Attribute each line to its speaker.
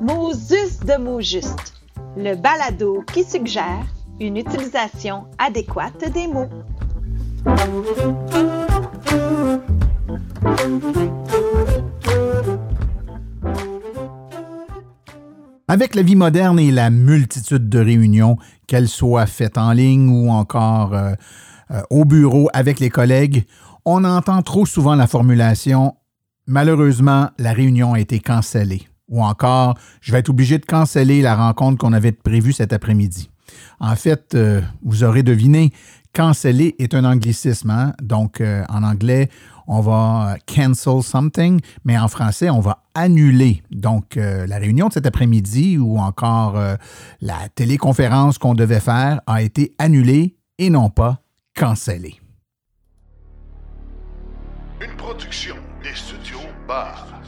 Speaker 1: Mosus de mots justes, le balado qui suggère une utilisation adéquate des mots.
Speaker 2: Avec la vie moderne et la multitude de réunions, qu'elles soient faites en ligne ou encore euh, euh, au bureau avec les collègues, on entend trop souvent la formulation Malheureusement, la réunion a été cancellée ou encore Je vais être obligé de canceller la rencontre qu'on avait prévue cet après-midi. En fait, euh, vous aurez deviné, canceller est un anglicisme. Hein? Donc, en anglais, on va cancel something, mais en français, on va annuler. Donc, la réunion de cet après-midi ou encore la téléconférence qu'on devait faire a été annulée et non pas cancellée.
Speaker 3: Une production des studios Bass.